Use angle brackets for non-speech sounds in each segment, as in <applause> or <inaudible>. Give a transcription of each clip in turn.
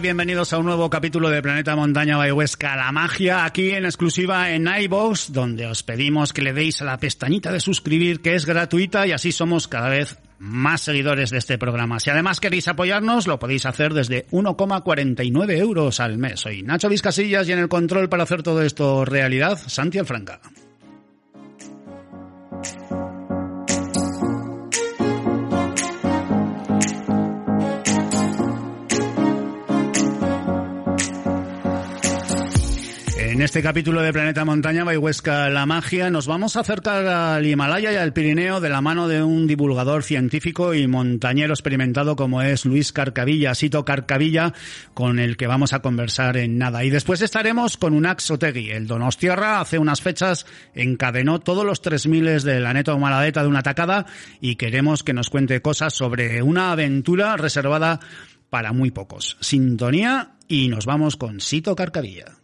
Bienvenidos a un nuevo capítulo de Planeta Montaña by Huesca, la magia, aquí en exclusiva en iVoox, donde os pedimos que le deis a la pestañita de suscribir, que es gratuita y así somos cada vez más seguidores de este programa. Si además queréis apoyarnos, lo podéis hacer desde 1,49 euros al mes. Soy Nacho Vizcasillas y en el control para hacer todo esto realidad, Santi Franca. Este capítulo de Planeta Montaña Huesca La Magia nos vamos a acercar al Himalaya y al Pirineo de la mano de un divulgador científico y montañero experimentado como es Luis Carcavilla, Sito Carcavilla, con el que vamos a conversar en nada. Y después estaremos con Unax Otegui. El Donostierra hace unas fechas encadenó todos los 3.000 de la Neto Maladeta de una tacada y queremos que nos cuente cosas sobre una aventura reservada para muy pocos. Sintonía y nos vamos con Sito Carcavilla.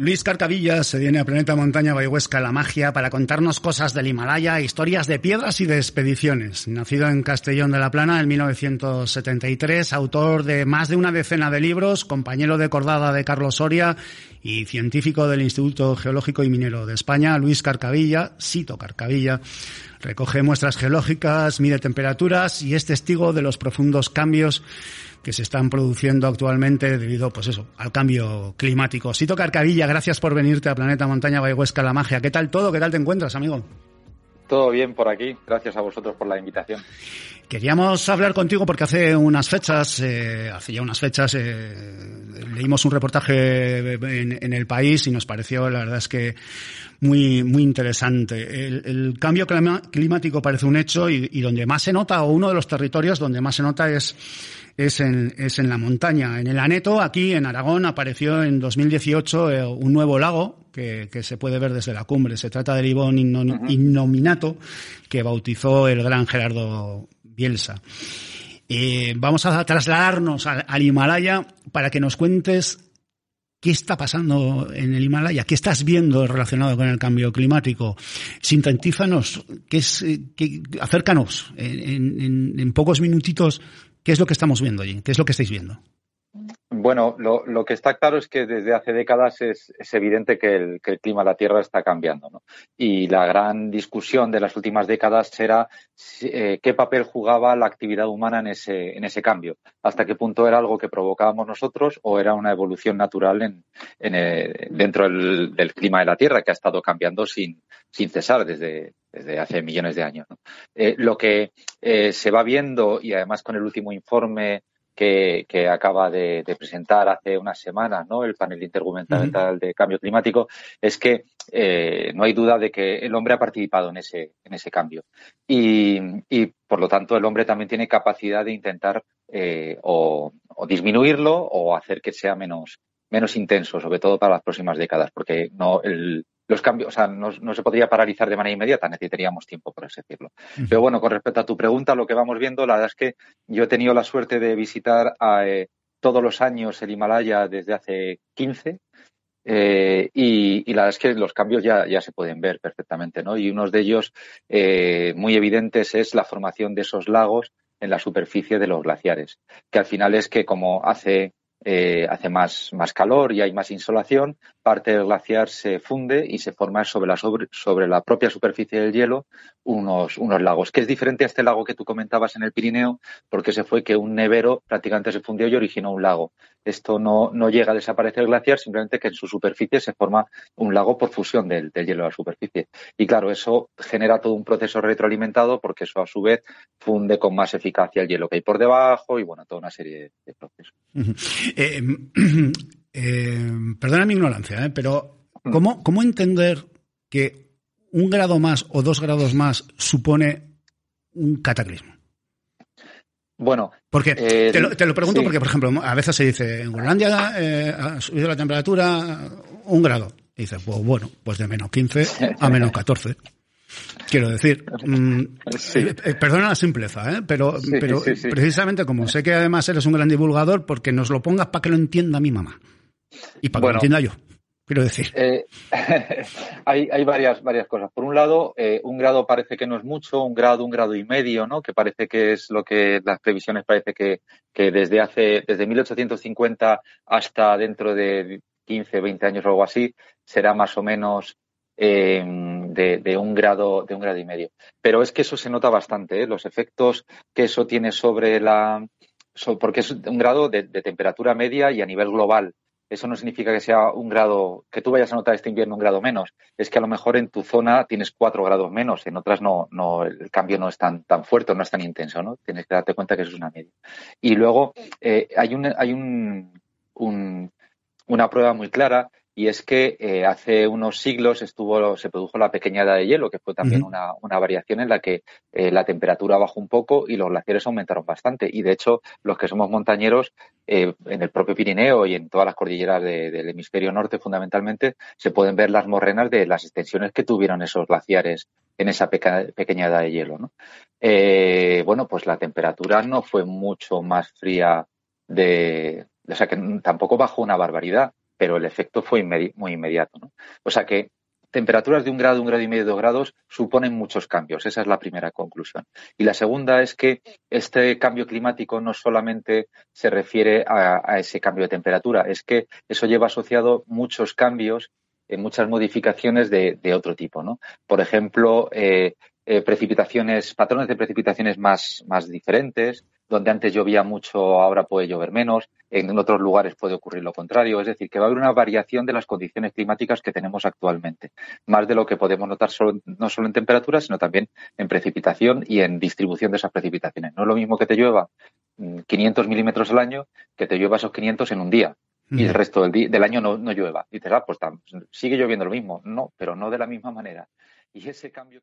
Luis Carcavilla se viene a Planeta Montaña Bayhuesca La Magia para contarnos cosas del Himalaya, historias de piedras y de expediciones. Nacido en Castellón de la Plana en 1973, autor de más de una decena de libros, compañero de cordada de Carlos Soria y científico del Instituto Geológico y Minero de España, Luis Carcavilla, Sito Carcavilla, recoge muestras geológicas, mide temperaturas y es testigo de los profundos cambios que se están produciendo actualmente debido, pues eso, al cambio climático. Sito Carcavilla, gracias por venirte a Planeta Montaña Bayhuesca La Magia. ¿Qué tal todo? ¿Qué tal te encuentras, amigo? Todo bien por aquí. Gracias a vosotros por la invitación. Queríamos hablar contigo porque hace unas fechas, eh, hace ya unas fechas, eh, leímos un reportaje en, en, el país y nos pareció, la verdad es que muy, muy interesante. El, cambio climático parece un hecho y, y donde más se nota, o uno de los territorios donde más se nota es es en, es en la montaña. En el Aneto, aquí en Aragón, apareció en 2018 eh, un nuevo lago que, que, se puede ver desde la cumbre. Se trata del Ibón. Innominato, que bautizó el gran Gerardo Bielsa. Eh, vamos a trasladarnos al, al Himalaya para que nos cuentes ¿Qué está pasando en el Himalaya? ¿Qué estás viendo relacionado con el cambio climático? Sintetízanos, ¿qué es, qué, acércanos en, en, en, pocos minutitos ¿Qué es lo que estamos viendo allí? ¿Qué es lo que estáis viendo? Bueno, lo, que está claro es que desde hace décadas es, es evidente que el, clima de la Tierra está cambiando. ¿no? Y la gran discusión de las últimas décadas era eh, qué papel jugaba la actividad humana en ese, en ese cambio. Hasta qué punto era algo que provocábamos nosotros o era una evolución natural en, el, dentro del, clima de la Tierra que ha estado cambiando sin, cesar desde, hace millones de años. Eh, lo que eh, se va viendo, y además con el último informe que, que acaba de, de, presentar hace unas semanas ¿no? el panel intergubernamental uh -huh. de cambio climático, es que eh, no hay duda de que el hombre ha participado en ese, en ese cambio. Y, y por lo tanto, el hombre también tiene capacidad de intentar eh, o, o disminuirlo o hacer que sea menos, menos intenso, sobre todo para las próximas décadas, porque no el, los cambios, o sea, no, no, se podría paralizar de manera inmediata, necesitaríamos tiempo, por así decirlo. Pero bueno, con respecto a tu pregunta, lo que vamos viendo, la verdad es que yo he tenido la suerte de visitar eh, todos los años el Himalaya desde hace 15 eh, y, y, la verdad es que los cambios ya, ya se pueden ver perfectamente, ¿no? Y uno de ellos eh, muy evidentes es la formación de esos lagos en la superficie de los glaciares, que al final es que como hace eh, hace más, calor y hay más insolación, parte del glaciar se funde y se forma sobre la, sobre, sobre la propia superficie del hielo unos, lagos, que es diferente a este lago que tú comentabas en el Pirineo, porque se fue que un nevero prácticamente se fundió y originó un lago. Esto no, llega a desaparecer glaciar, simplemente que en su superficie se forma un lago por fusión del, del hielo a la superficie. Y claro, eso genera todo un proceso retroalimentado porque eso a su vez funde con más eficacia el hielo que hay por debajo y bueno, toda una serie de procesos. Eh, <clears throat> eh, perdona mi ignorancia, ¿eh? pero. ¿cómo, ¿cómo entender que un grado más o dos grados más supone un cataclismo? Bueno, porque eh, te, lo, te, lo, pregunto sí. porque, por ejemplo, a veces se dice en Groenlandia eh, ha subido la temperatura un grado. Y dices, pues bueno, pues de menos 15 a menos 14. Quiero decir, mmm, <laughs> sí. eh, perdona la simpleza, ¿eh? pero, sí, pero sí, precisamente como sé que además eres un gran divulgador, porque nos lo pongas para que lo entienda mi mamá. Y para bueno, que lo entienda yo. Quiero decir. Eh, <laughs> hay, hay varias, varias cosas. Por un lado, eh, un grado parece que no es mucho, un grado, un grado y medio, ¿no? Que parece que es lo que las previsiones parece que, que desde hace, desde 1850 hasta dentro de 15, 20 años o algo así, será más o menos eh, de, un grado, de un grado y medio. Pero es que eso se nota bastante, ¿eh? los efectos que eso tiene sobre la, porque es un grado de, de temperatura media y a nivel global eso no significa que sea un grado, que tú vayas a notar este invierno un grado menos. Es que a lo mejor en tu zona tienes cuatro grados menos, en otras no, no, el cambio no es tan, tan fuerte, no es tan intenso, ¿no? Tienes que darte cuenta que eso es una media. Y luego eh, hay un, hay un, una prueba muy clara y es que eh, hace unos siglos estuvo, se produjo la pequeña edad de hielo, que fue también uh -huh. una, una, variación en la que eh, la temperatura bajó un poco y los glaciares aumentaron bastante. Y de hecho, los que somos montañeros, eh, en el propio Pirineo y en todas las cordilleras de, del hemisferio norte, fundamentalmente, se pueden ver las morrenas de las extensiones que tuvieron esos glaciares en esa peca, pequeña edad de hielo. ¿no? Eh, bueno, pues la temperatura no fue mucho más fría de, o sea que tampoco bajó una barbaridad pero el efecto fue muy inmediato. O sea que temperaturas de un grado, un grado y medio, dos grados suponen muchos cambios. Esa es la primera conclusión. Y la segunda es que este cambio climático no solamente se refiere a, ese cambio de temperatura, es que eso lleva asociado muchos cambios, muchas modificaciones de, otro tipo. Por ejemplo, eh, eh, precipitaciones, patrones de precipitaciones más diferentes, donde antes llovía mucho, ahora puede llover menos, en otros lugares puede ocurrir lo contrario, es decir, que va a haber una variación de las condiciones climáticas que tenemos actualmente, más de lo que podemos notar solo, no solo en temperatura, sino también en precipitación y en distribución de esas precipitaciones. No es lo mismo que te llueva 500 mm, milímetros al año que te llueva esos 500 en un día y el resto del, día, del año no, no llueva. Y dices, ah, pues sigue lloviendo lo mismo. No, pero no de la misma manera. Y ese cambio.